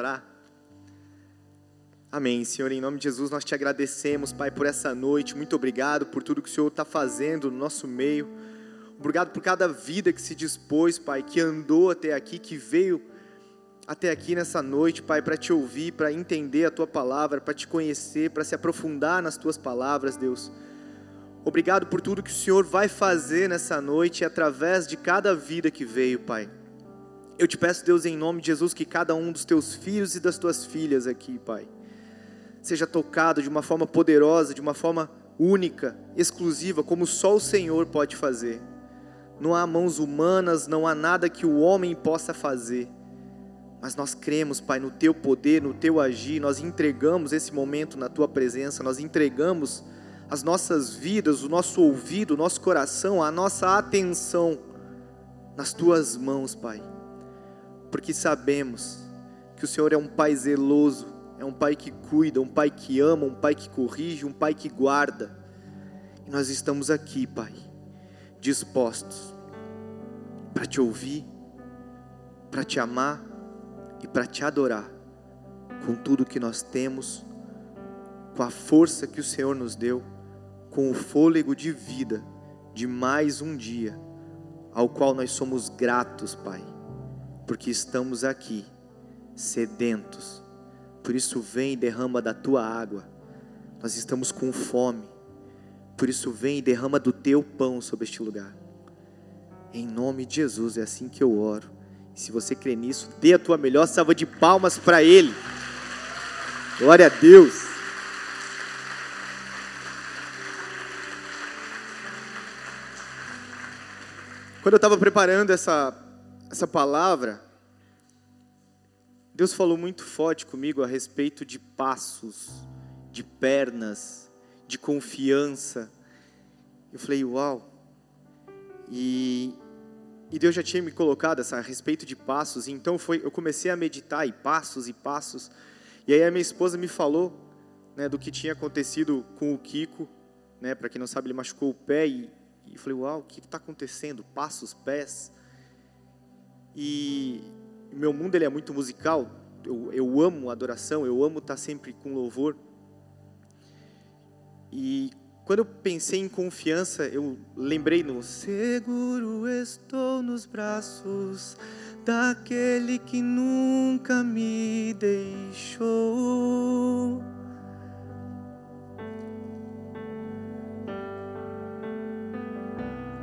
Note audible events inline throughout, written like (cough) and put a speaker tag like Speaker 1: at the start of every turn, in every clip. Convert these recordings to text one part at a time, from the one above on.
Speaker 1: orar? Amém. Senhor, em nome de Jesus, nós te agradecemos, Pai, por essa noite. Muito obrigado por tudo que o Senhor está fazendo no nosso meio. Obrigado por cada vida que se dispôs, Pai, que andou até aqui, que veio até aqui nessa noite, Pai, para te ouvir, para entender a tua palavra, para te conhecer, para se aprofundar nas tuas palavras, Deus. Obrigado por tudo que o Senhor vai fazer nessa noite através de cada vida que veio, Pai. Eu te peço, Deus, em nome de Jesus, que cada um dos teus filhos e das tuas filhas aqui, Pai, seja tocado de uma forma poderosa, de uma forma única, exclusiva, como só o Senhor pode fazer. Não há mãos humanas, não há nada que o homem possa fazer. Mas nós cremos, Pai, no teu poder, no teu agir, nós entregamos esse momento na tua presença, nós entregamos as nossas vidas, o nosso ouvido, o nosso coração, a nossa atenção nas tuas mãos, Pai. Porque sabemos que o Senhor é um Pai zeloso, é um Pai que cuida, um Pai que ama, um Pai que corrige, um Pai que guarda. E nós estamos aqui, Pai, dispostos para te ouvir, para te amar e para te adorar com tudo que nós temos, com a força que o Senhor nos deu com o fôlego de vida de mais um dia, ao qual nós somos gratos, Pai, porque estamos aqui sedentos. Por isso, vem e derrama da tua água. Nós estamos com fome. Por isso, vem e derrama do teu pão sobre este lugar. Em nome de Jesus, é assim que eu oro. E se você crê nisso, dê a tua melhor salva de palmas para Ele. Glória a Deus. Quando eu estava preparando essa, essa palavra, Deus falou muito forte comigo a respeito de passos, de pernas, de confiança. Eu falei, uau! E, e Deus já tinha me colocado essa, a respeito de passos, então foi, eu comecei a meditar e passos e passos. E aí a minha esposa me falou né, do que tinha acontecido com o Kiko, né, para quem não sabe, ele machucou o pé e, e falei, uau, o que está acontecendo? Passos, pés. E meu mundo ele é muito musical. Eu, eu amo adoração, eu amo estar sempre com louvor. E quando eu pensei em confiança, eu lembrei no seguro estou nos braços daquele que nunca me deixou.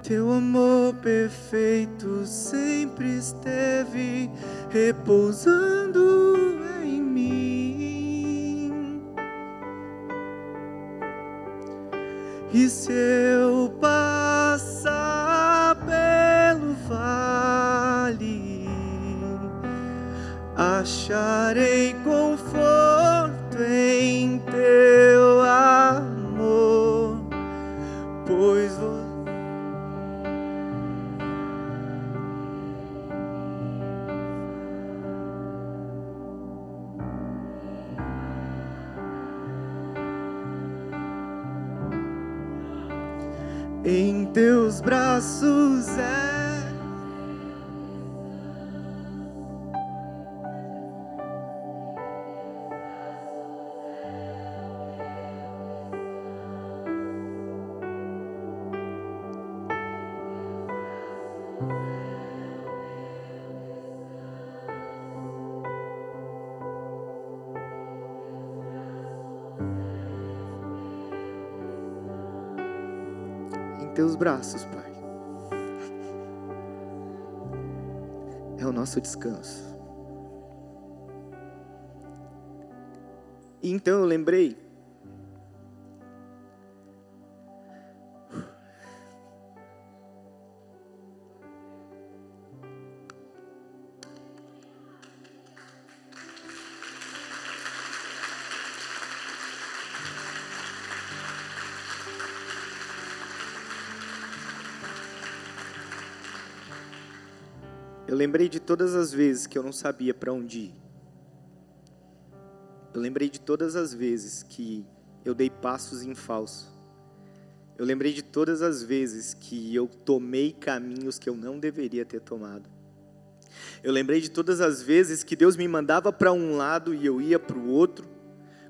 Speaker 1: Teu amor perfeito sempre esteve repousando em mim. E se eu passar pelo vale, acharei braços, Pai. É o nosso descanso. E então eu lembrei Eu lembrei de todas as vezes que eu não sabia para onde ir. Eu lembrei de todas as vezes que eu dei passos em falso. Eu lembrei de todas as vezes que eu tomei caminhos que eu não deveria ter tomado. Eu lembrei de todas as vezes que Deus me mandava para um lado e eu ia para o outro.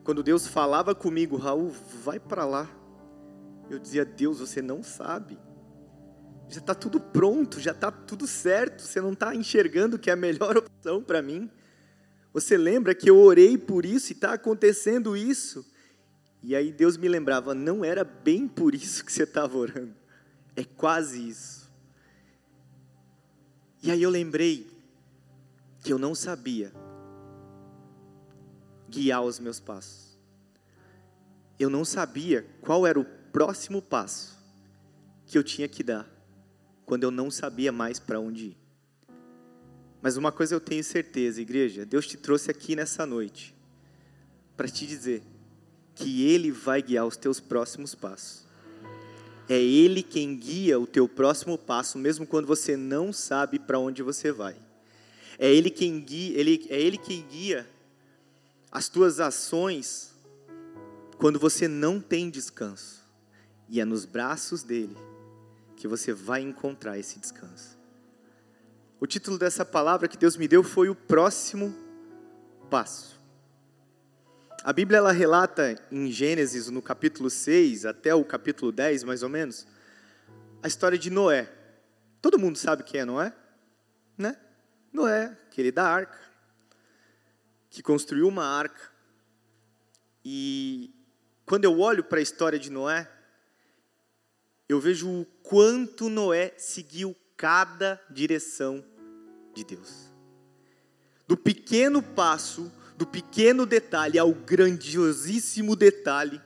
Speaker 1: Quando Deus falava comigo, Raul, vai para lá. Eu dizia, Deus, você não sabe. Já está tudo pronto, já está tudo certo. Você não está enxergando que é a melhor (laughs) opção para mim. Você lembra que eu orei por isso e está acontecendo isso? E aí Deus me lembrava, não era bem por isso que você estava orando. É quase isso. E aí eu lembrei que eu não sabia guiar os meus passos. Eu não sabia qual era o próximo passo que eu tinha que dar quando eu não sabia mais para onde ir. Mas uma coisa eu tenho certeza, igreja, Deus te trouxe aqui nessa noite para te dizer que Ele vai guiar os teus próximos passos. É Ele quem guia o teu próximo passo, mesmo quando você não sabe para onde você vai. É Ele quem guia, ele, é Ele quem guia as tuas ações quando você não tem descanso. E é nos braços dele que você vai encontrar esse descanso. O título dessa palavra que Deus me deu foi o próximo passo. A Bíblia ela relata em Gênesis, no capítulo 6 até o capítulo 10, mais ou menos, a história de Noé. Todo mundo sabe quem é Noé? Né? Noé, aquele da arca, que construiu uma arca. E quando eu olho para a história de Noé, eu vejo o quanto Noé seguiu cada direção de Deus. Do pequeno passo, do pequeno detalhe ao grandiosíssimo detalhe,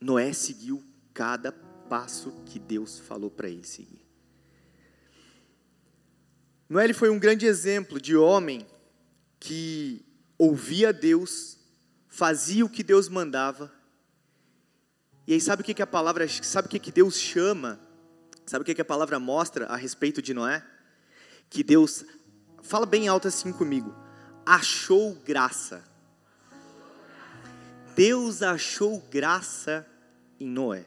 Speaker 1: Noé seguiu cada passo que Deus falou para ele seguir. Noé ele foi um grande exemplo de homem que ouvia Deus, fazia o que Deus mandava e aí sabe o que, que a palavra, sabe o que, que Deus chama? Sabe o que, que a palavra mostra a respeito de Noé? Que Deus, fala bem alto assim comigo, achou graça. Deus achou graça em Noé.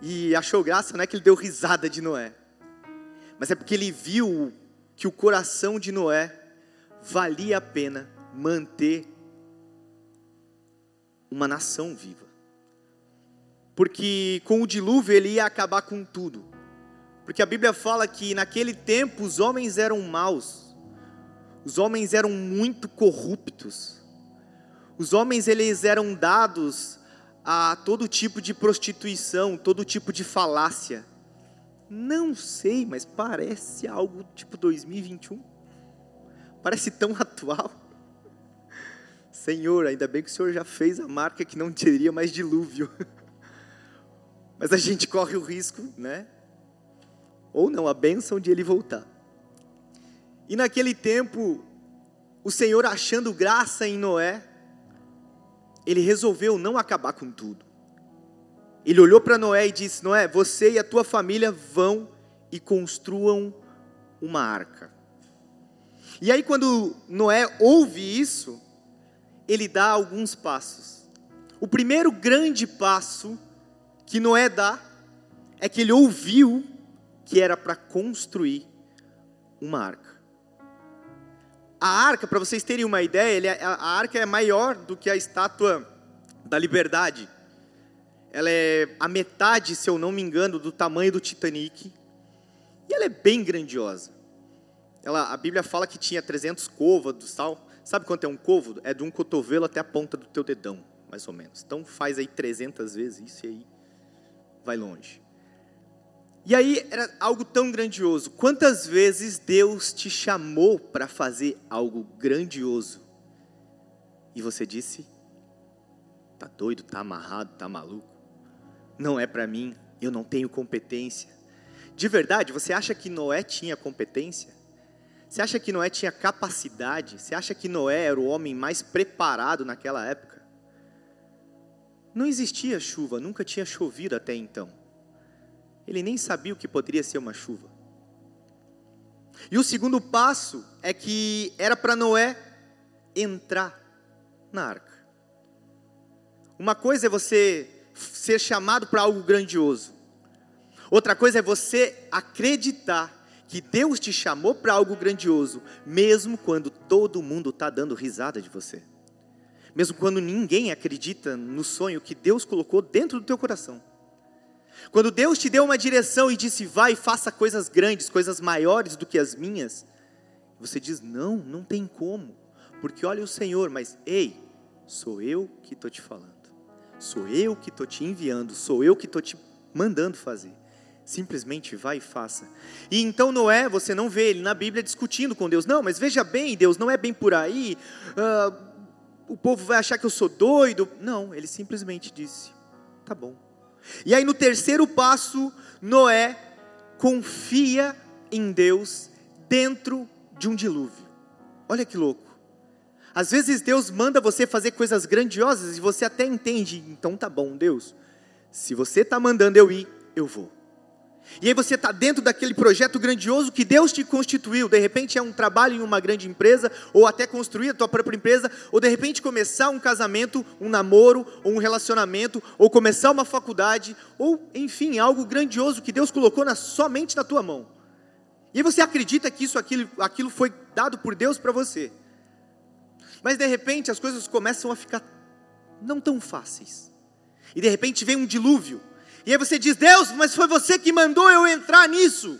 Speaker 1: E achou graça não é que ele deu risada de Noé, mas é porque ele viu que o coração de Noé valia a pena manter uma nação viva porque com o dilúvio ele ia acabar com tudo. Porque a Bíblia fala que naquele tempo os homens eram maus, os homens eram muito corruptos, os homens eles eram dados a todo tipo de prostituição, todo tipo de falácia. Não sei, mas parece algo tipo 2021. Parece tão (laughs) atual. Senhor, ainda bem que o Senhor já fez a marca que não teria mais dilúvio. (laughs) Mas a gente corre o risco, né? Ou não, a bênção de ele voltar. E naquele tempo, o Senhor achando graça em Noé, ele resolveu não acabar com tudo. Ele olhou para Noé e disse: Noé, você e a tua família vão e construam uma arca. E aí, quando Noé ouve isso, ele dá alguns passos. O primeiro grande passo que Noé dá é que ele ouviu que era para construir uma arca. A arca, para vocês terem uma ideia, é, a arca é maior do que a estátua da liberdade. Ela é a metade, se eu não me engano, do tamanho do Titanic. E ela é bem grandiosa. Ela, a Bíblia fala que tinha 300 côvados, tal. Sabe quanto é um côvado? É de um cotovelo até a ponta do teu dedão, mais ou menos. Então faz aí 300 vezes isso aí vai longe. E aí era algo tão grandioso. Quantas vezes Deus te chamou para fazer algo grandioso e você disse: "Tá doido, tá amarrado, tá maluco? Não é para mim, eu não tenho competência". De verdade, você acha que Noé tinha competência? Você acha que Noé tinha capacidade? Você acha que Noé era o homem mais preparado naquela época? Não existia chuva, nunca tinha chovido até então. Ele nem sabia o que poderia ser uma chuva. E o segundo passo é que era para Noé entrar na arca. Uma coisa é você ser chamado para algo grandioso. Outra coisa é você acreditar que Deus te chamou para algo grandioso, mesmo quando todo mundo está dando risada de você. Mesmo quando ninguém acredita no sonho que Deus colocou dentro do teu coração. Quando Deus te deu uma direção e disse, vai e faça coisas grandes, coisas maiores do que as minhas, você diz, não, não tem como, porque olha o Senhor, mas ei, sou eu que estou te falando, sou eu que estou te enviando, sou eu que estou te mandando fazer. Simplesmente vai e faça. E então Noé, você não vê ele na Bíblia discutindo com Deus. Não, mas veja bem, Deus, não é bem por aí. Uh, o povo vai achar que eu sou doido. Não, ele simplesmente disse: tá bom. E aí no terceiro passo, Noé confia em Deus dentro de um dilúvio. Olha que louco. Às vezes Deus manda você fazer coisas grandiosas e você até entende, então tá bom, Deus. Se você está mandando eu ir, eu vou. E aí você está dentro daquele projeto grandioso que Deus te constituiu. De repente é um trabalho em uma grande empresa, ou até construir a tua própria empresa, ou de repente começar um casamento, um namoro, ou um relacionamento, ou começar uma faculdade, ou enfim, algo grandioso que Deus colocou na, somente na tua mão. E aí você acredita que isso, aquilo, aquilo foi dado por Deus para você. Mas de repente as coisas começam a ficar não tão fáceis. E de repente vem um dilúvio e aí você diz: Deus, mas foi você que mandou eu entrar nisso.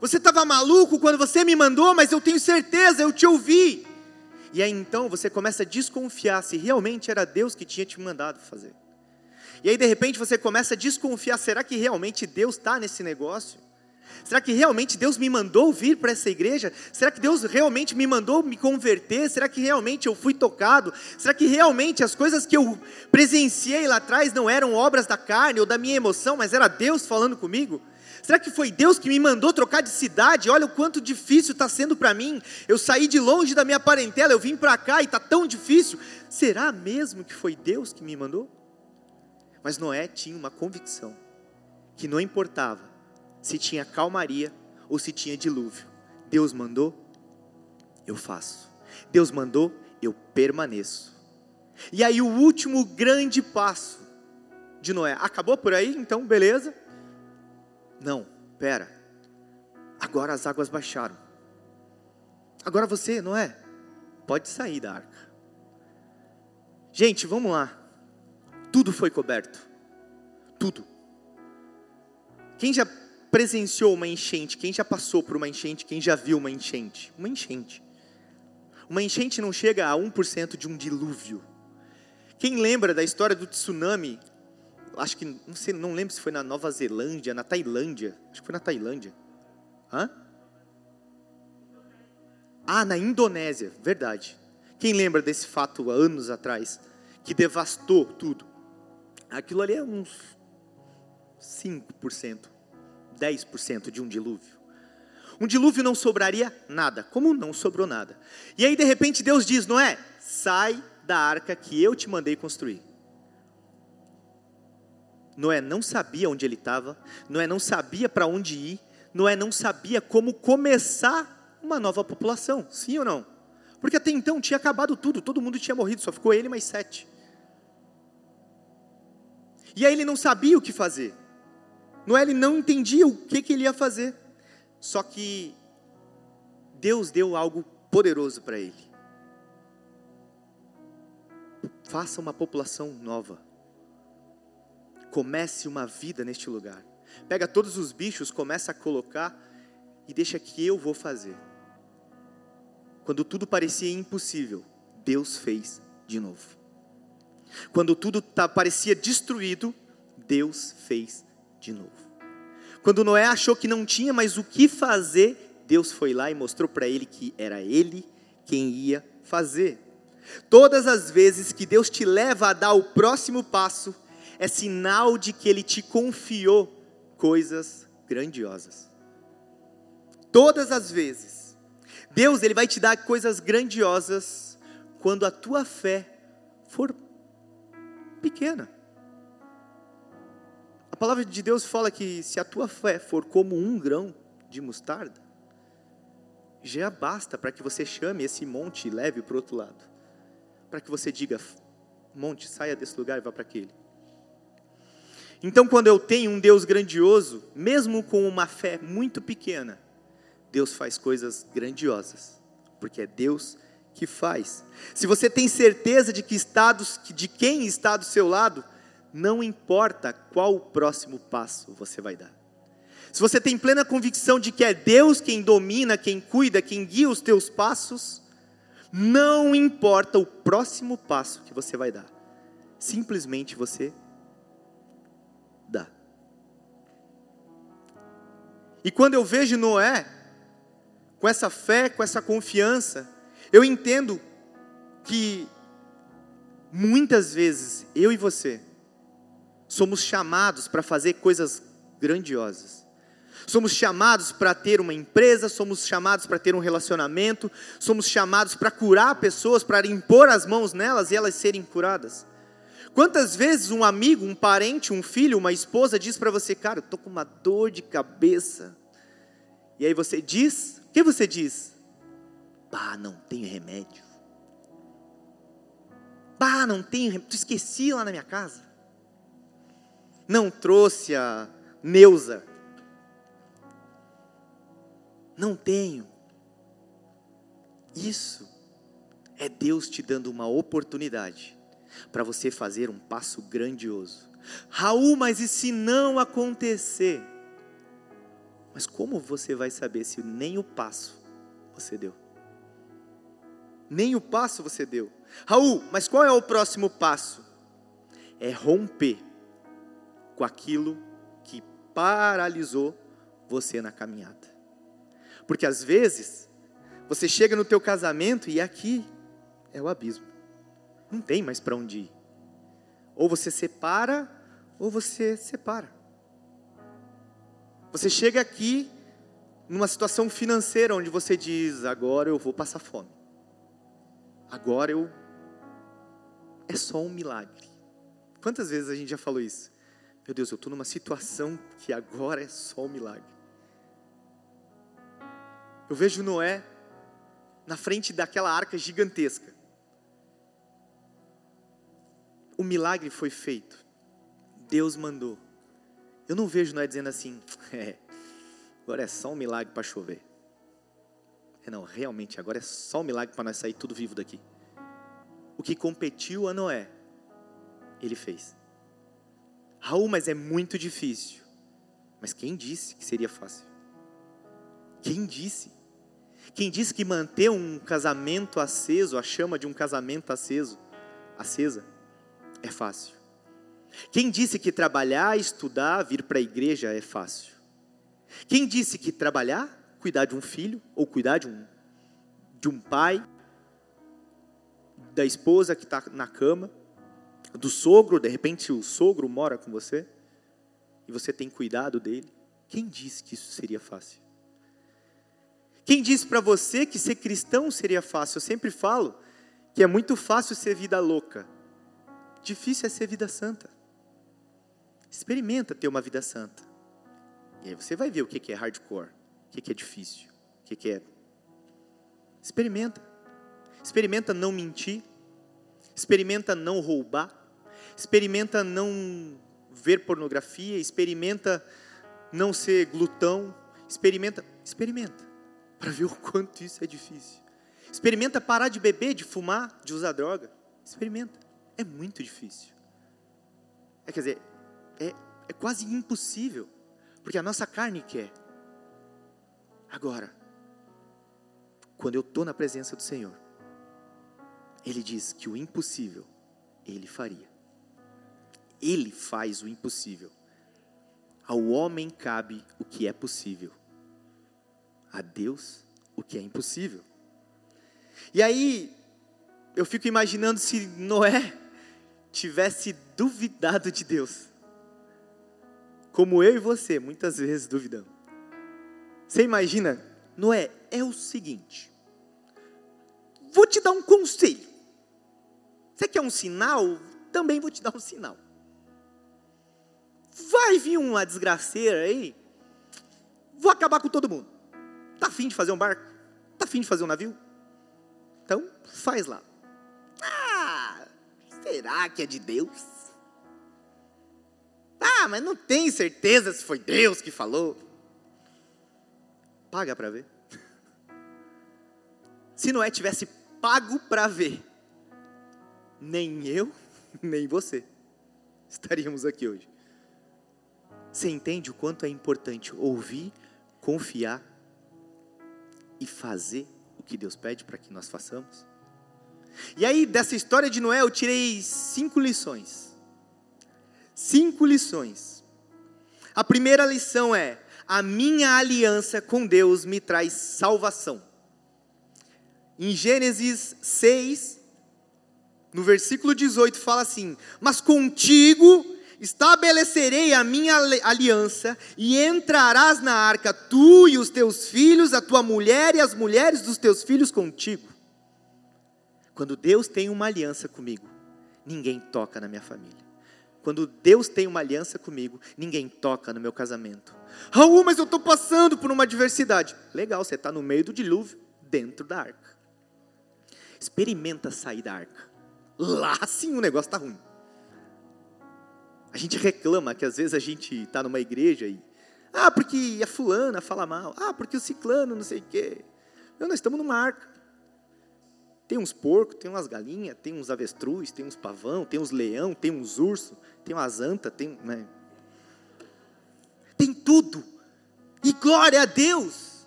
Speaker 1: Você estava maluco quando você me mandou, mas eu tenho certeza, eu te ouvi. E aí então você começa a desconfiar se realmente era Deus que tinha te mandado fazer. E aí de repente você começa a desconfiar: será que realmente Deus está nesse negócio? Será que realmente Deus me mandou vir para essa igreja? Será que Deus realmente me mandou me converter? Será que realmente eu fui tocado? Será que realmente as coisas que eu presenciei lá atrás não eram obras da carne ou da minha emoção, mas era Deus falando comigo? Será que foi Deus que me mandou trocar de cidade? Olha o quanto difícil está sendo para mim. Eu saí de longe da minha parentela, eu vim para cá e está tão difícil. Será mesmo que foi Deus que me mandou? Mas Noé tinha uma convicção que não importava se tinha calmaria ou se tinha dilúvio. Deus mandou, eu faço. Deus mandou, eu permaneço. E aí o último grande passo de Noé, acabou por aí? Então, beleza? Não, pera. Agora as águas baixaram. Agora você, Noé, pode sair da arca. Gente, vamos lá. Tudo foi coberto. Tudo. Quem já presenciou uma enchente, quem já passou por uma enchente, quem já viu uma enchente? Uma enchente. Uma enchente não chega a 1% de um dilúvio. Quem lembra da história do tsunami? Acho que, não sei, não lembro se foi na Nova Zelândia, na Tailândia. Acho que foi na Tailândia. Hã? Ah, na Indonésia, verdade. Quem lembra desse fato há anos atrás? Que devastou tudo. Aquilo ali é uns 5%. 10% de um dilúvio. Um dilúvio não sobraria nada, como não sobrou nada. E aí de repente Deus diz: Noé, sai da arca que eu te mandei construir. Noé não sabia onde ele estava, Noé não sabia para onde ir, Noé não sabia como começar uma nova população, sim ou não? Porque até então tinha acabado tudo, todo mundo tinha morrido, só ficou ele mais sete. E aí ele não sabia o que fazer. Noé não entendia o que, que ele ia fazer. Só que Deus deu algo poderoso para ele. Faça uma população nova. Comece uma vida neste lugar. Pega todos os bichos, começa a colocar e deixa que eu vou fazer. Quando tudo parecia impossível, Deus fez de novo. Quando tudo tá, parecia destruído, Deus fez de novo. Quando Noé achou que não tinha mais o que fazer, Deus foi lá e mostrou para ele que era ele quem ia fazer. Todas as vezes que Deus te leva a dar o próximo passo, é sinal de que Ele te confiou coisas grandiosas. Todas as vezes, Deus ele vai te dar coisas grandiosas quando a tua fé for pequena. Palavra de Deus fala que se a tua fé for como um grão de mostarda, já basta para que você chame esse monte e leve para o outro lado. Para que você diga, monte, saia desse lugar e vá para aquele. Então, quando eu tenho um Deus grandioso, mesmo com uma fé muito pequena, Deus faz coisas grandiosas, porque é Deus que faz. Se você tem certeza de que estados, de quem está do seu lado, não importa qual o próximo passo você vai dar. Se você tem plena convicção de que é Deus quem domina, quem cuida, quem guia os teus passos, não importa o próximo passo que você vai dar. Simplesmente você dá. E quando eu vejo Noé com essa fé, com essa confiança, eu entendo que muitas vezes eu e você somos chamados para fazer coisas grandiosas. Somos chamados para ter uma empresa, somos chamados para ter um relacionamento, somos chamados para curar pessoas, para impor as mãos nelas e elas serem curadas. Quantas vezes um amigo, um parente, um filho, uma esposa diz para você, cara, eu tô com uma dor de cabeça. E aí você diz, o que você diz? Bah, não tenho remédio. Bah, não tenho remédio. Tu esqueci lá na minha casa. Não trouxe a Neuza não tenho. Isso é Deus te dando uma oportunidade para você fazer um passo grandioso. Raul, mas e se não acontecer? Mas como você vai saber se nem o passo você deu? Nem o passo você deu. Raul, mas qual é o próximo passo? É romper com aquilo que paralisou você na caminhada. Porque às vezes você chega no teu casamento e aqui é o abismo. Não tem mais para onde ir. Ou você separa, ou você separa. Você chega aqui numa situação financeira onde você diz: agora eu vou passar fome. Agora eu. É só um milagre. Quantas vezes a gente já falou isso? Meu Deus, eu estou numa situação que agora é só um milagre. Eu vejo Noé na frente daquela arca gigantesca. O milagre foi feito. Deus mandou. Eu não vejo Noé dizendo assim, (laughs) é, agora é só um milagre para chover. É, não, realmente, agora é só um milagre para nós sair tudo vivo daqui. O que competiu a Noé, ele fez. Raul, mas é muito difícil. Mas quem disse que seria fácil? Quem disse? Quem disse que manter um casamento aceso, a chama de um casamento aceso, acesa, é fácil? Quem disse que trabalhar, estudar, vir para a igreja é fácil? Quem disse que trabalhar, cuidar de um filho, ou cuidar de um, de um pai, da esposa que está na cama, do sogro, de repente o sogro mora com você, e você tem cuidado dele, quem disse que isso seria fácil? Quem disse para você que ser cristão seria fácil? Eu sempre falo que é muito fácil ser vida louca. Difícil é ser vida santa. Experimenta ter uma vida santa. E aí você vai ver o que é hardcore, o que é difícil, o que é. Experimenta. Experimenta não mentir. Experimenta não roubar. Experimenta não ver pornografia. Experimenta não ser glutão. Experimenta. Experimenta para ver o quanto isso é difícil. Experimenta parar de beber, de fumar, de usar droga. Experimenta. É muito difícil. É, quer dizer, é, é quase impossível. Porque a nossa carne quer. Agora, quando eu estou na presença do Senhor, Ele diz que o impossível, Ele faria. Ele faz o impossível. Ao homem cabe o que é possível a Deus o que é impossível. E aí, eu fico imaginando se Noé tivesse duvidado de Deus, como eu e você muitas vezes duvidamos. Você imagina, Noé, é o seguinte, vou te dar um conselho. Você quer um sinal? Também vou te dar um sinal. Vai vir uma desgraceira aí, vou acabar com todo mundo. Está afim de fazer um barco? Está afim de fazer um navio? Então, faz lá. Ah, será que é de Deus? Ah, mas não tem certeza se foi Deus que falou. Paga para ver. (laughs) se Noé tivesse pago para ver, nem eu, nem você estaríamos aqui hoje. Você entende o quanto é importante ouvir, confiar e fazer o que Deus pede para que nós façamos? E aí, dessa história de Noé, eu tirei cinco lições. Cinco lições. A primeira lição é: a minha aliança com Deus me traz salvação. Em Gênesis 6, no versículo 18, fala assim: Mas contigo estabelecerei a minha aliança, e entrarás na arca, tu e os teus filhos, a tua mulher e as mulheres dos teus filhos contigo. Quando Deus tem uma aliança comigo, ninguém toca na minha família. Quando Deus tem uma aliança comigo, ninguém toca no meu casamento. Raul, mas eu estou passando por uma adversidade. Legal, você está no meio do dilúvio, dentro da arca. Experimenta sair da arca. Lá sim o negócio está ruim. A gente reclama que às vezes a gente está numa igreja e. Ah, porque a fulana fala mal. Ah, porque o ciclano não sei o quê. Meu, nós estamos numa arca. Tem uns porcos, tem umas galinhas, tem uns avestruz, tem uns pavão, tem uns leão, tem uns urso, tem umas anta, tem. Né? Tem tudo. E glória a Deus.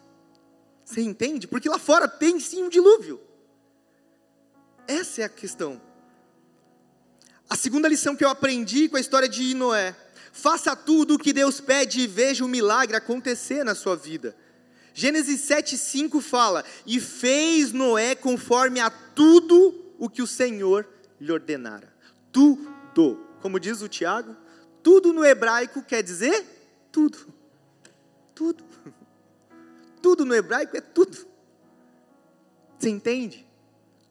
Speaker 1: Você entende? Porque lá fora tem sim um dilúvio. Essa é a questão. A segunda lição que eu aprendi com a história de Noé: faça tudo o que Deus pede e veja o milagre acontecer na sua vida. Gênesis 7,5 fala: E fez Noé conforme a tudo o que o Senhor lhe ordenara. Tudo. Como diz o Tiago, tudo no hebraico quer dizer tudo. Tudo. (laughs) Tudo no hebraico é tudo. Você entende?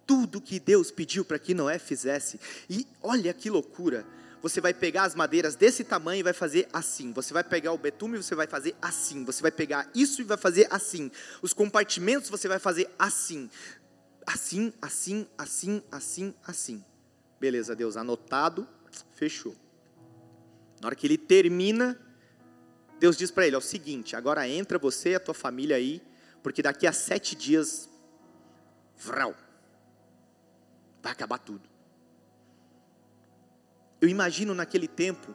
Speaker 1: Tudo que Deus pediu para que Noé fizesse. E olha que loucura você vai pegar as madeiras desse tamanho e vai fazer assim. Você vai pegar o betume e você vai fazer assim. Você vai pegar isso e vai fazer assim. Os compartimentos você vai fazer assim. Assim, assim, assim, assim, assim. Beleza, Deus, anotado, fechou. Na hora que ele termina, Deus diz para ele: é o seguinte, agora entra você e a tua família aí, porque daqui a sete dias, vral, vai acabar tudo. Eu imagino naquele tempo,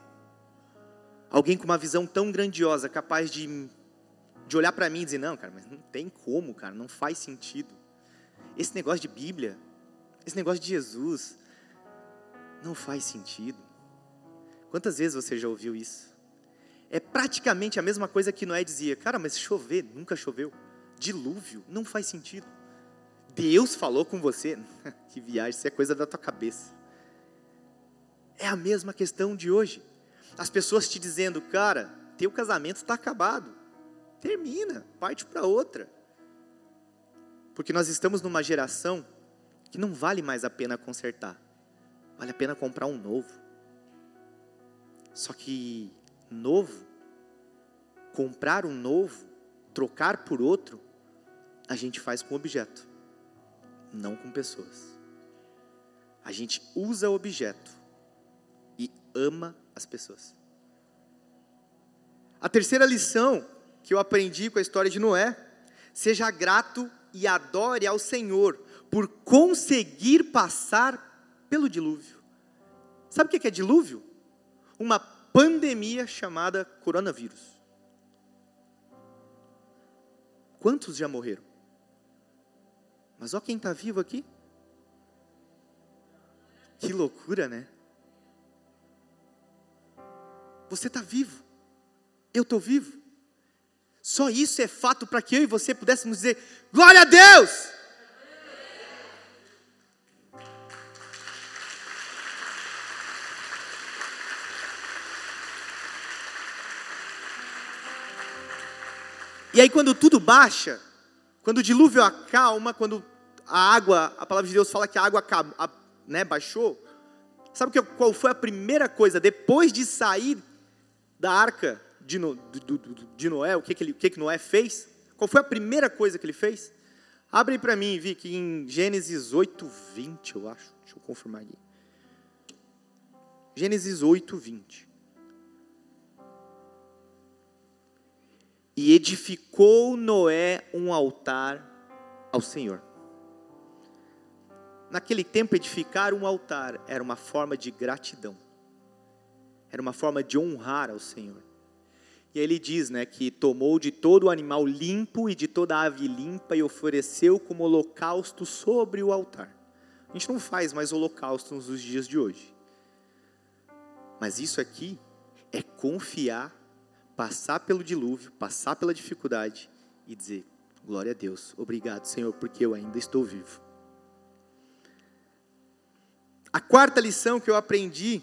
Speaker 1: alguém com uma visão tão grandiosa, capaz de, de olhar para mim e dizer: Não, cara, mas não tem como, cara, não faz sentido. Esse negócio de Bíblia, esse negócio de Jesus, não faz sentido. Quantas vezes você já ouviu isso? É praticamente a mesma coisa que Noé dizia: Cara, mas chover, nunca choveu. Dilúvio, não faz sentido. Deus falou com você. (laughs) que viagem, isso é coisa da tua cabeça. É a mesma questão de hoje. As pessoas te dizendo, cara, teu casamento está acabado. Termina, parte para outra. Porque nós estamos numa geração que não vale mais a pena consertar. Vale a pena comprar um novo. Só que novo, comprar um novo, trocar por outro, a gente faz com objeto, não com pessoas. A gente usa objeto ama as pessoas. A terceira lição que eu aprendi com a história de Noé: seja grato e adore ao Senhor por conseguir passar pelo dilúvio. Sabe o que é dilúvio? Uma pandemia chamada coronavírus. Quantos já morreram? Mas olha quem está vivo aqui. Que loucura, né? Você está vivo. Eu estou vivo. Só isso é fato para que eu e você pudéssemos dizer: Glória a Deus! E aí, quando tudo baixa, quando o dilúvio acalma, quando a água, a palavra de Deus fala que a água né, baixou, sabe qual foi a primeira coisa depois de sair da arca de, no, de Noé, o que, que, ele, o que, que Noé fez? Qual foi a primeira coisa que ele fez? Abre para mim, vi que em Gênesis 8, 20, eu acho. Deixa eu confirmar aqui. Gênesis 8, 20. E edificou Noé um altar ao Senhor. Naquele tempo, edificar um altar era uma forma de gratidão, era uma forma de honrar ao Senhor. E aí ele diz né, que tomou de todo o animal limpo e de toda a ave limpa e ofereceu como holocausto sobre o altar. A gente não faz mais holocausto nos dias de hoje. Mas isso aqui é confiar, passar pelo dilúvio, passar pela dificuldade e dizer: glória a Deus, obrigado, Senhor, porque eu ainda estou vivo. A quarta lição que eu aprendi,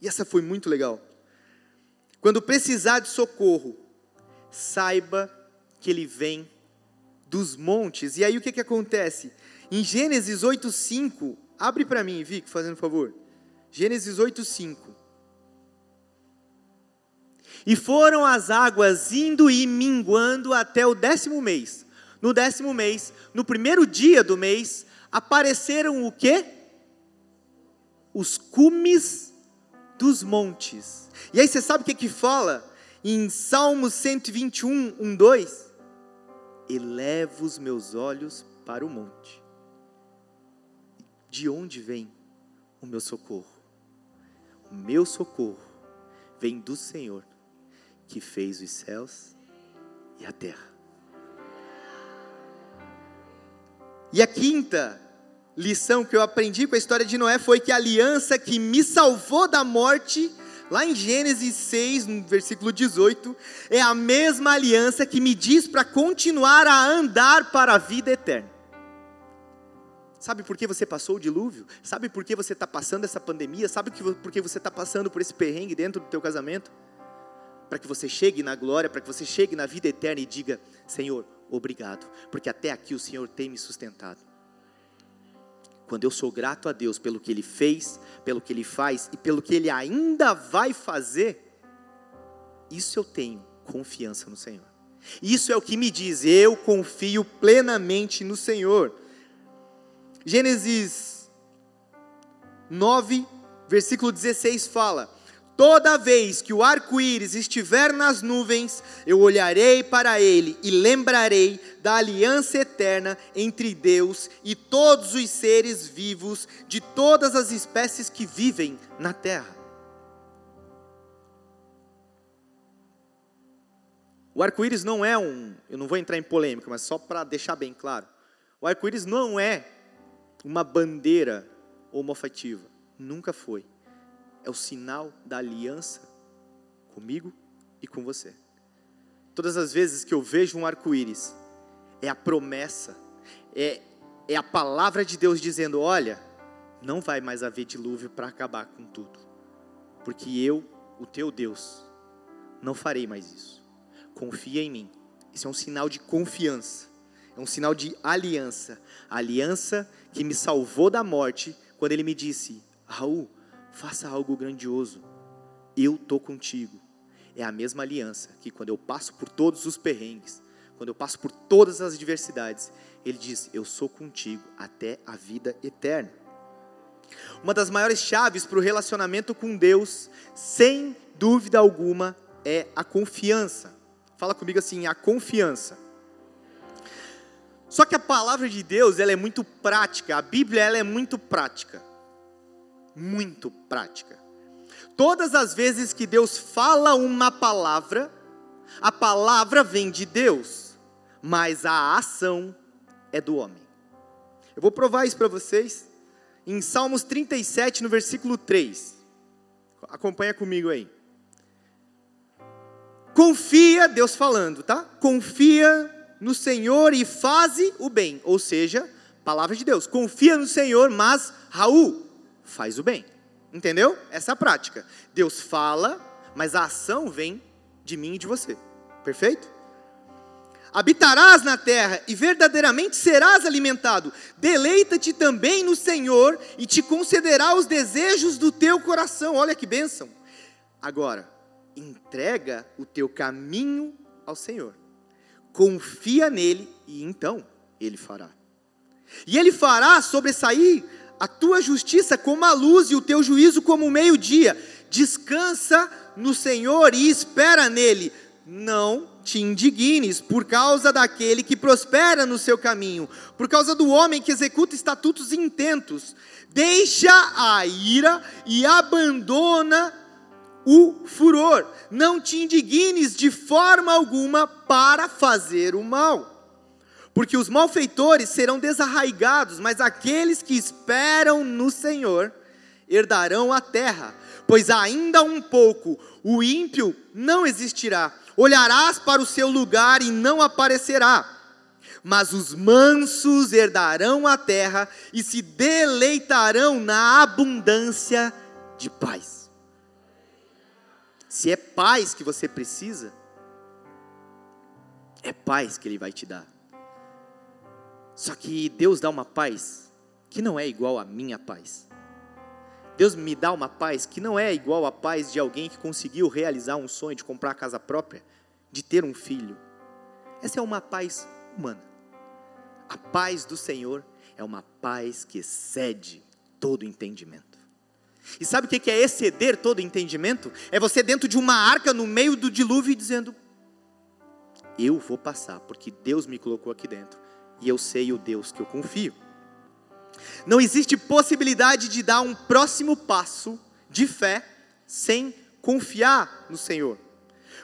Speaker 1: e essa foi muito legal. Quando precisar de socorro, saiba que ele vem dos montes. E aí o que, que acontece? Em Gênesis 8,5, abre para mim, Vic, fazendo favor. Gênesis 8,5. E foram as águas indo e minguando até o décimo mês. No décimo mês, no primeiro dia do mês, apareceram o quê? Os cumes dos montes. E aí você sabe o que que fala? Em Salmo 121, 1, 2? Elevo os meus olhos para o monte. De onde vem o meu socorro? O meu socorro vem do Senhor, que fez os céus e a terra. E a quinta lição que eu aprendi com a história de Noé foi que a aliança que me salvou da morte, lá em Gênesis 6, no versículo 18, é a mesma aliança que me diz para continuar a andar para a vida eterna. Sabe por que você passou o dilúvio? Sabe por que você está passando essa pandemia? Sabe por que você está passando por esse perrengue dentro do teu casamento? Para que você chegue na glória, para que você chegue na vida eterna e diga: Senhor, obrigado, porque até aqui o Senhor tem me sustentado. Quando eu sou grato a Deus pelo que Ele fez, pelo que Ele faz e pelo que Ele ainda vai fazer, isso eu tenho confiança no Senhor. Isso é o que me diz, eu confio plenamente no Senhor. Gênesis 9, versículo 16 fala: Toda vez que o arco-íris estiver nas nuvens, eu olharei para ele e lembrarei da aliança eterna entre Deus e todos os seres vivos de todas as espécies que vivem na terra. O arco-íris não é um, eu não vou entrar em polêmica, mas só para deixar bem claro. O arco-íris não é uma bandeira homofativa, nunca foi é o sinal da aliança comigo e com você. Todas as vezes que eu vejo um arco-íris, é a promessa, é, é a palavra de Deus dizendo: olha, não vai mais haver dilúvio para acabar com tudo, porque eu, o teu Deus, não farei mais isso. Confia em mim. Isso é um sinal de confiança, é um sinal de aliança. A aliança que me salvou da morte quando ele me disse: Raul, faça algo grandioso. Eu estou contigo. É a mesma aliança que quando eu passo por todos os perrengues, quando eu passo por todas as adversidades, Ele diz: Eu sou contigo até a vida eterna. Uma das maiores chaves para o relacionamento com Deus, sem dúvida alguma, é a confiança. Fala comigo assim: a confiança. Só que a palavra de Deus ela é muito prática, a Bíblia ela é muito prática muito prática. Todas as vezes que Deus fala uma palavra, a palavra vem de Deus, mas a ação é do homem. Eu vou provar isso para vocês em Salmos 37, no versículo 3. Acompanha comigo aí. Confia, Deus falando, tá? Confia no Senhor e faze o bem. Ou seja, palavra de Deus. Confia no Senhor, mas Raul, faz o bem. Entendeu? Essa é a prática. Deus fala, mas a ação vem de mim e de você. Perfeito? Habitarás na terra e verdadeiramente serás alimentado. Deleita-te também no Senhor e te concederá os desejos do teu coração. Olha que bênção. Agora, entrega o teu caminho ao Senhor. Confia nele e então ele fará. E ele fará sobressair a tua justiça como a luz e o teu juízo como o meio-dia. Descansa no Senhor e espera nele. Não te indignes por causa daquele que prospera no seu caminho, por causa do homem que executa estatutos intentos. Deixa a ira e abandona o furor. Não te indignes de forma alguma para fazer o mal. Porque os malfeitores serão desarraigados, mas aqueles que esperam no Senhor herdarão a terra. Pois ainda um pouco o ímpio não existirá. Olharás para o seu lugar e não aparecerá. Mas os mansos herdarão a terra e se deleitarão na abundância de paz. Se é paz que você precisa, é paz que Ele vai te dar. Só que Deus dá uma paz que não é igual à minha paz. Deus me dá uma paz que não é igual à paz de alguém que conseguiu realizar um sonho de comprar a casa própria, de ter um filho. Essa é uma paz humana. A paz do Senhor é uma paz que excede todo entendimento. E sabe o que é exceder todo entendimento? É você dentro de uma arca no meio do dilúvio dizendo: Eu vou passar, porque Deus me colocou aqui dentro e eu sei o Deus que eu confio. Não existe possibilidade de dar um próximo passo de fé sem confiar no Senhor.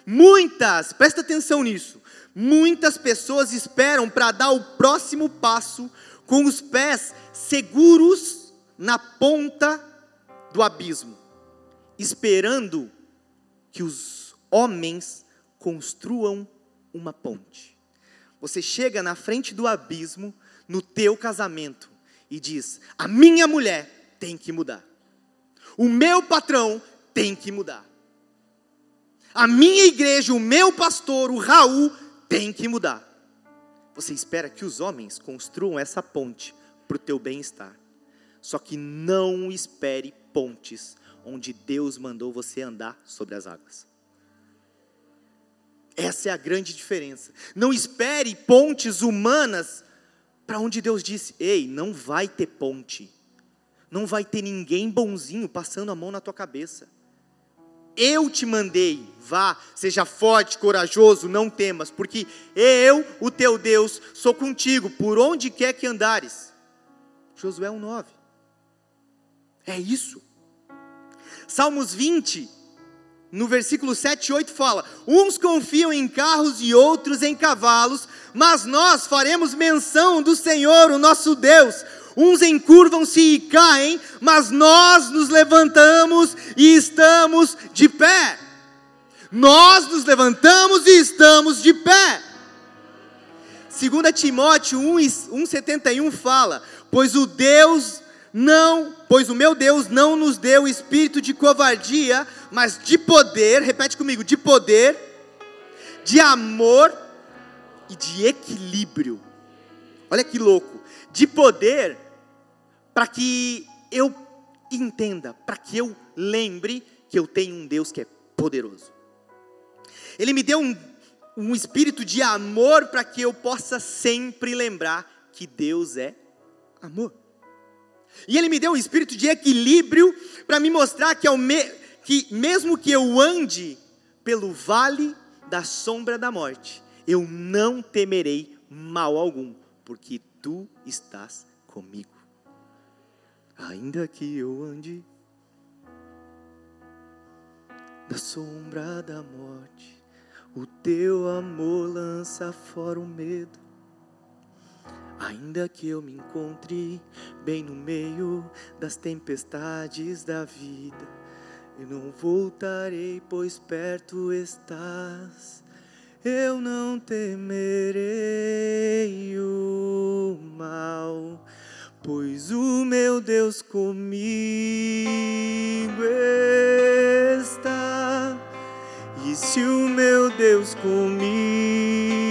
Speaker 1: Muitas, presta atenção nisso, muitas pessoas esperam para dar o próximo passo com os pés seguros na ponta do abismo, esperando que os homens construam uma ponte. Você chega na frente do abismo no teu casamento e diz: "A minha mulher tem que mudar. O meu patrão tem que mudar. A minha igreja, o meu pastor, o Raul tem que mudar." Você espera que os homens construam essa ponte para o teu bem-estar. Só que não espere pontes onde Deus mandou você andar sobre as águas. Essa é a grande diferença. Não espere pontes humanas para onde Deus disse: ei, não vai ter ponte. Não vai ter ninguém bonzinho passando a mão na tua cabeça. Eu te mandei, vá, seja forte, corajoso, não temas, porque eu, o teu Deus, sou contigo por onde quer que andares. Josué 1,9. É isso. Salmos 20, no versículo 7 e 8 fala: Uns confiam em carros e outros em cavalos, mas nós faremos menção do Senhor, o nosso Deus. Uns encurvam-se e caem, mas nós nos levantamos e estamos de pé. Nós nos levantamos e estamos de pé. 2 Timóteo 1,71 fala: Pois o Deus não, pois o meu Deus não nos deu espírito de covardia, mas de poder, repete comigo, de poder, de amor e de equilíbrio. Olha que louco, de poder para que eu entenda, para que eu lembre que eu tenho um Deus que é poderoso. Ele me deu um, um espírito de amor para que eu possa sempre lembrar que Deus é amor. E Ele me deu um espírito de equilíbrio para me mostrar que, me, que, mesmo que eu ande pelo vale da sombra da morte, eu não temerei mal algum, porque Tu estás comigo. Ainda que eu ande na sombra da morte, o Teu amor lança fora o medo. Ainda que eu me encontre bem no meio das tempestades da vida, eu não voltarei, pois perto estás. Eu não temerei o mal, pois o meu Deus comigo está. E se o meu Deus comigo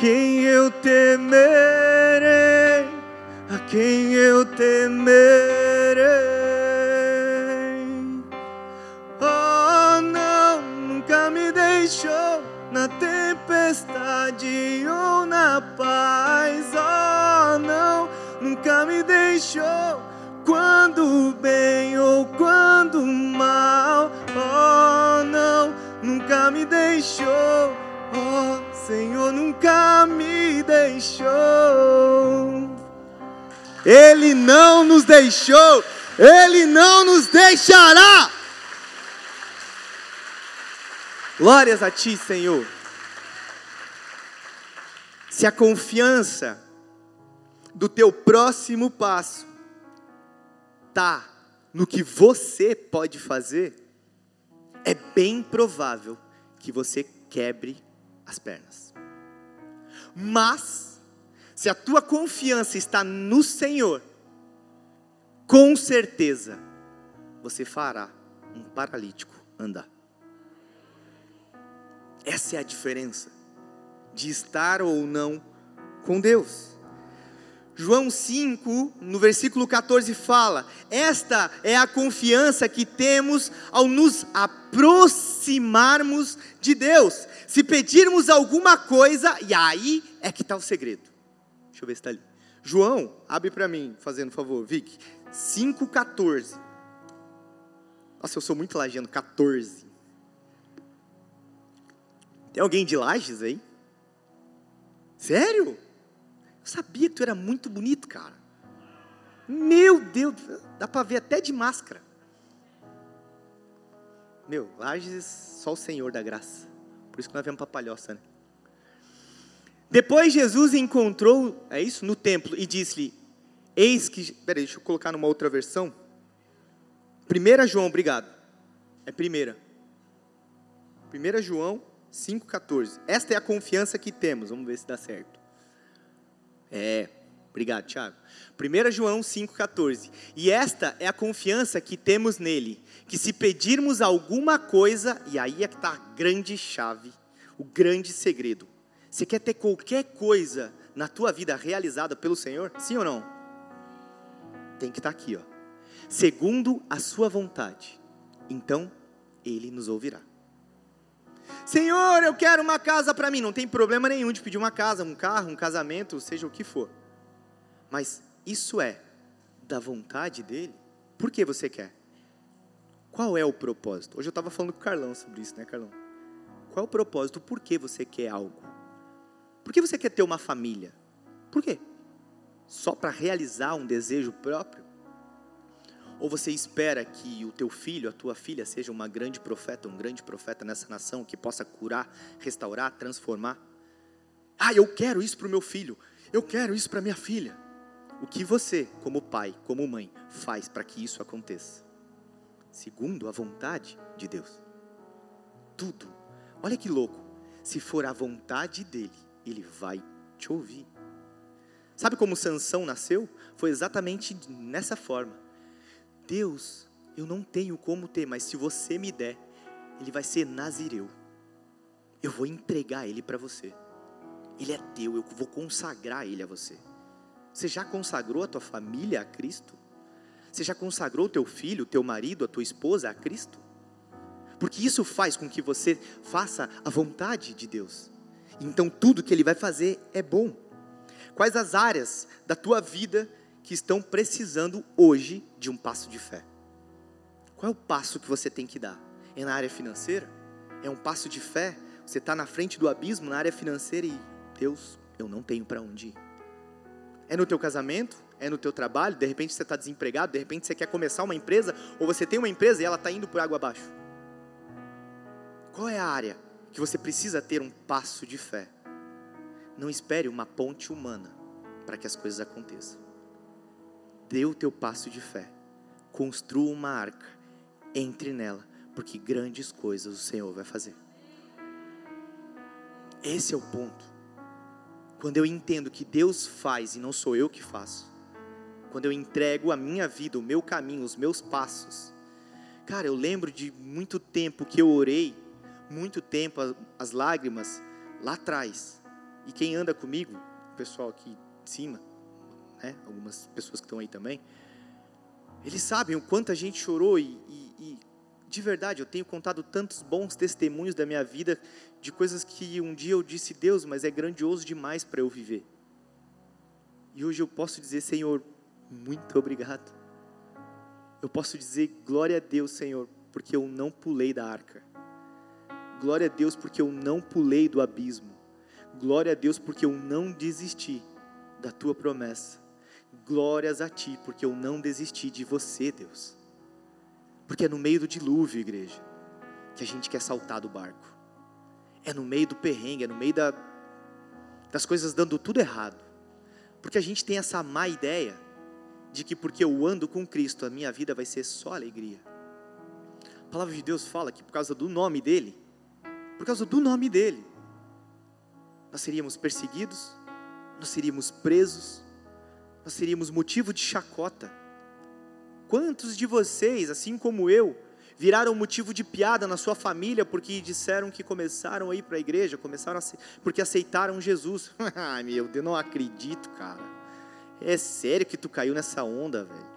Speaker 1: quem eu temerei, a quem eu temerei. Senhor nunca me deixou. Ele não nos deixou, Ele não nos deixará. Glórias a Ti, Senhor. Se a confiança do teu próximo passo tá no que você pode fazer, é bem provável que você quebre as pernas. Mas, se a tua confiança está no Senhor, com certeza você fará um paralítico andar. Essa é a diferença de estar ou não com Deus. João 5, no versículo 14, fala: Esta é a confiança que temos ao nos aproximarmos de Deus. Se pedirmos alguma coisa, e aí é que está o segredo. Deixa eu ver se está ali. João, abre para mim, fazendo favor, Vic. 5,14. Nossa, eu sou muito lagiano, 14. Tem alguém de Lages aí? Sério? Eu sabia que tu era muito bonito, cara. Meu Deus, dá para ver até de máscara. Meu, Lages, só o Senhor da graça. Por isso que nós viemos para Palhoça, né? Depois Jesus encontrou, é isso, no templo e disse-lhe: Eis que. Peraí, deixa eu colocar numa outra versão. Primeira João, obrigado. É primeira. Primeira João 5,14. Esta é a confiança que temos. Vamos ver se dá certo. É, obrigado, Tiago. 1 João 5,14. E esta é a confiança que temos nele, que se pedirmos alguma coisa, e aí é que está a grande chave, o grande segredo. Você quer ter qualquer coisa na tua vida realizada pelo Senhor? Sim ou não? Tem que estar tá aqui, ó. Segundo a sua vontade. Então, ele nos ouvirá. Senhor, eu quero uma casa para mim. Não tem problema nenhum de pedir uma casa, um carro, um casamento, seja o que for. Mas isso é da vontade dele? Por que você quer? Qual é o propósito? Hoje eu estava falando com o Carlão sobre isso, né, Carlão? Qual é o propósito? Por que você quer algo? Por que você quer ter uma família? Por quê? Só para realizar um desejo próprio? Ou você espera que o teu filho, a tua filha, seja uma grande profeta, um grande profeta nessa nação que possa curar, restaurar, transformar? Ah, eu quero isso para o meu filho, eu quero isso para minha filha. O que você, como pai, como mãe, faz para que isso aconteça? Segundo a vontade de Deus. Tudo. Olha que louco. Se for a vontade dele, ele vai te ouvir. Sabe como Sansão nasceu? Foi exatamente nessa forma. Deus, eu não tenho como ter, mas se você me der, ele vai ser nazireu. Eu vou entregar ele para você. Ele é teu, eu vou consagrar ele a você. Você já consagrou a tua família a Cristo? Você já consagrou o teu filho, o teu marido, a tua esposa a Cristo? Porque isso faz com que você faça a vontade de Deus. Então tudo que ele vai fazer é bom. Quais as áreas da tua vida que estão precisando hoje de um passo de fé. Qual é o passo que você tem que dar? É na área financeira? É um passo de fé? Você está na frente do abismo na área financeira e Deus, eu não tenho para onde ir. É no teu casamento? É no teu trabalho? De repente você está desempregado? De repente você quer começar uma empresa? Ou você tem uma empresa e ela está indo por água abaixo? Qual é a área que você precisa ter um passo de fé? Não espere uma ponte humana para que as coisas aconteçam dê o teu passo de fé, construa uma arca, entre nela, porque grandes coisas o Senhor vai fazer. Esse é o ponto. Quando eu entendo que Deus faz e não sou eu que faço, quando eu entrego a minha vida, o meu caminho, os meus passos. Cara, eu lembro de muito tempo que eu orei, muito tempo, as lágrimas lá atrás. E quem anda comigo, o pessoal aqui de cima, né? algumas pessoas que estão aí também, eles sabem o quanto a gente chorou e, e, e, de verdade eu tenho contado tantos bons testemunhos da minha vida de coisas que um dia eu disse Deus, mas é grandioso demais para eu viver. E hoje eu posso dizer Senhor, muito obrigado. Eu posso dizer glória a Deus, Senhor, porque eu não pulei da arca. Glória a Deus porque eu não pulei do abismo. Glória a Deus porque eu não desisti da tua promessa. Glórias a ti porque eu não desisti de você, Deus. Porque é no meio do dilúvio, igreja, que a gente quer saltar do barco. É no meio do perrengue, é no meio da, das coisas dando tudo errado. Porque a gente tem essa má ideia de que porque eu ando com Cristo, a minha vida vai ser só alegria. A palavra de Deus fala que por causa do nome dele, por causa do nome dele, nós seríamos perseguidos, nós seríamos presos, nós seríamos motivo de chacota. Quantos de vocês, assim como eu, viraram motivo de piada na sua família porque disseram que começaram a ir para a igreja, começaram a porque aceitaram Jesus? (laughs) Ai meu Deus, não acredito, cara. É sério que tu caiu nessa onda, velho?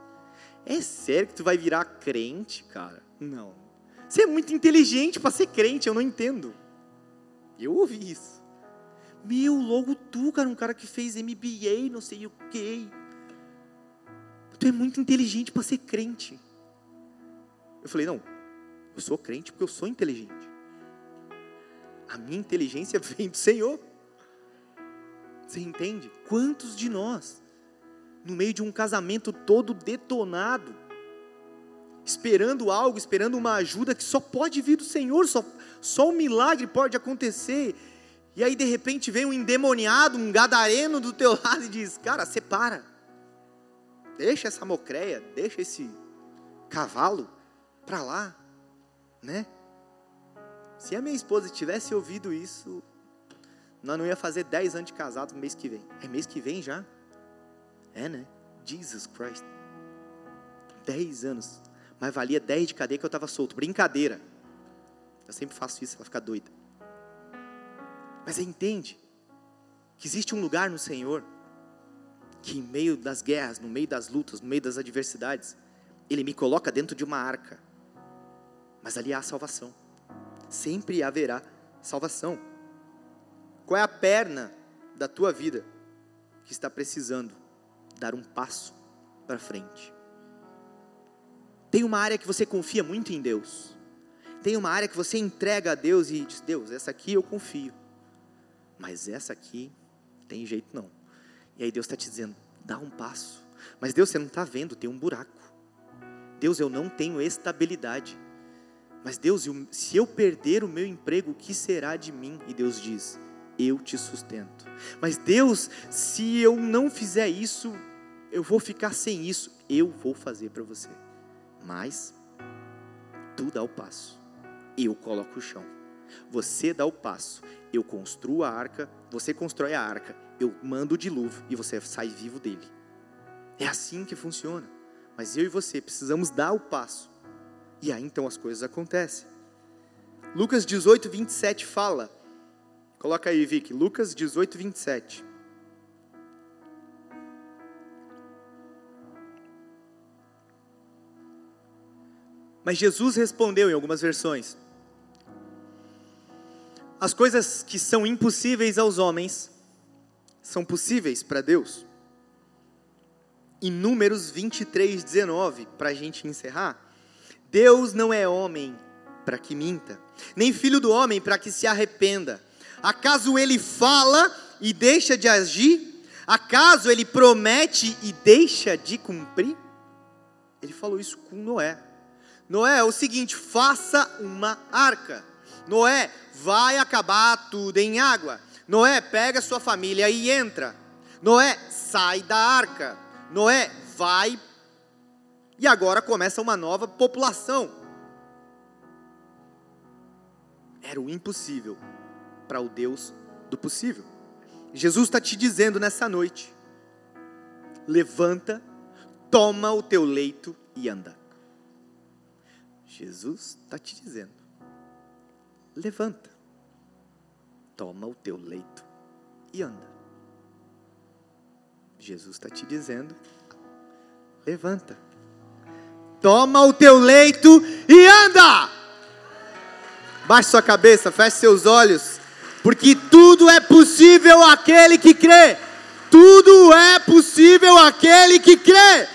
Speaker 1: É sério que tu vai virar crente, cara? Não. Você é muito inteligente para ser crente, eu não entendo. Eu ouvi isso. Meu, logo tu, cara, um cara que fez MBA, não sei o quê. Tu é muito inteligente para ser crente. Eu falei, não, eu sou crente porque eu sou inteligente. A minha inteligência (laughs) vem do Senhor. Você entende? Quantos de nós, no meio de um casamento todo detonado, esperando algo, esperando uma ajuda que só pode vir do Senhor, só, só um milagre pode acontecer, e aí de repente vem um endemoniado, um gadareno do teu (laughs) lado e diz: Cara, separa, deixa essa mocreia, deixa esse cavalo para lá, né? Se a minha esposa tivesse ouvido isso, nós não ia fazer 10 anos de casado no mês que vem. É mês que vem já? É, né? Jesus Christ. 10 anos. Mas valia 10 de cadeia que eu estava solto. Brincadeira. Eu sempre faço isso, ela fica doida. Mas entende que existe um lugar no Senhor que, em meio das guerras, no meio das lutas, no meio das adversidades, Ele me coloca dentro de uma arca mas ali há salvação. Sempre haverá salvação. Qual é a perna da tua vida que está precisando dar um passo para frente? Tem uma área que você confia muito em Deus. Tem uma área que você entrega a Deus e diz: Deus, essa aqui eu confio. Mas essa aqui tem jeito não. E aí Deus está te dizendo: dá um passo. Mas Deus, você não está vendo, tem um buraco. Deus, eu não tenho estabilidade. Mas Deus, se eu perder o meu emprego, o que será de mim? E Deus diz: Eu te sustento. Mas Deus, se eu não fizer isso, eu vou ficar sem isso. Eu vou fazer para você. Mas tu dá o passo, eu coloco o chão. Você dá o passo, eu construo a arca, você constrói a arca, eu mando o dilúvio e você sai vivo dele. É assim que funciona. Mas eu e você precisamos dar o passo e aí então as coisas acontecem. Lucas 18, 27 fala. Coloca aí, Vicky. Lucas 18, 27. Mas Jesus respondeu em algumas versões: As coisas que são impossíveis aos homens são possíveis para Deus. Em Números 23, 19, para a gente encerrar. Deus não é homem para que minta, nem filho do homem para que se arrependa. Acaso ele fala e deixa de agir? Acaso ele promete e deixa de cumprir? Ele falou isso com Noé. Noé é o seguinte: faça uma arca. Noé, vai acabar tudo em água. Noé, pega sua família e entra. Noé, sai da arca. Noé, vai e agora começa uma nova população. Era o impossível para o Deus do possível. Jesus está te dizendo nessa noite: levanta, toma o teu leito e anda. Jesus está te dizendo: levanta, toma o teu leito e anda. Jesus está te dizendo: levanta, Toma o teu leito e anda. Baixe sua cabeça, feche seus olhos, porque tudo é possível aquele que crê. Tudo é possível aquele que crê.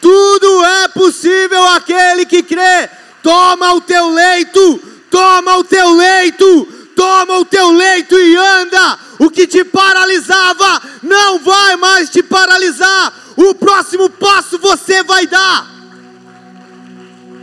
Speaker 1: Tudo é possível aquele que crê. Toma o teu leito, toma o teu leito, toma o teu leito e anda. O que te paralisava não vai mais te paralisar. O próximo passo você vai dar.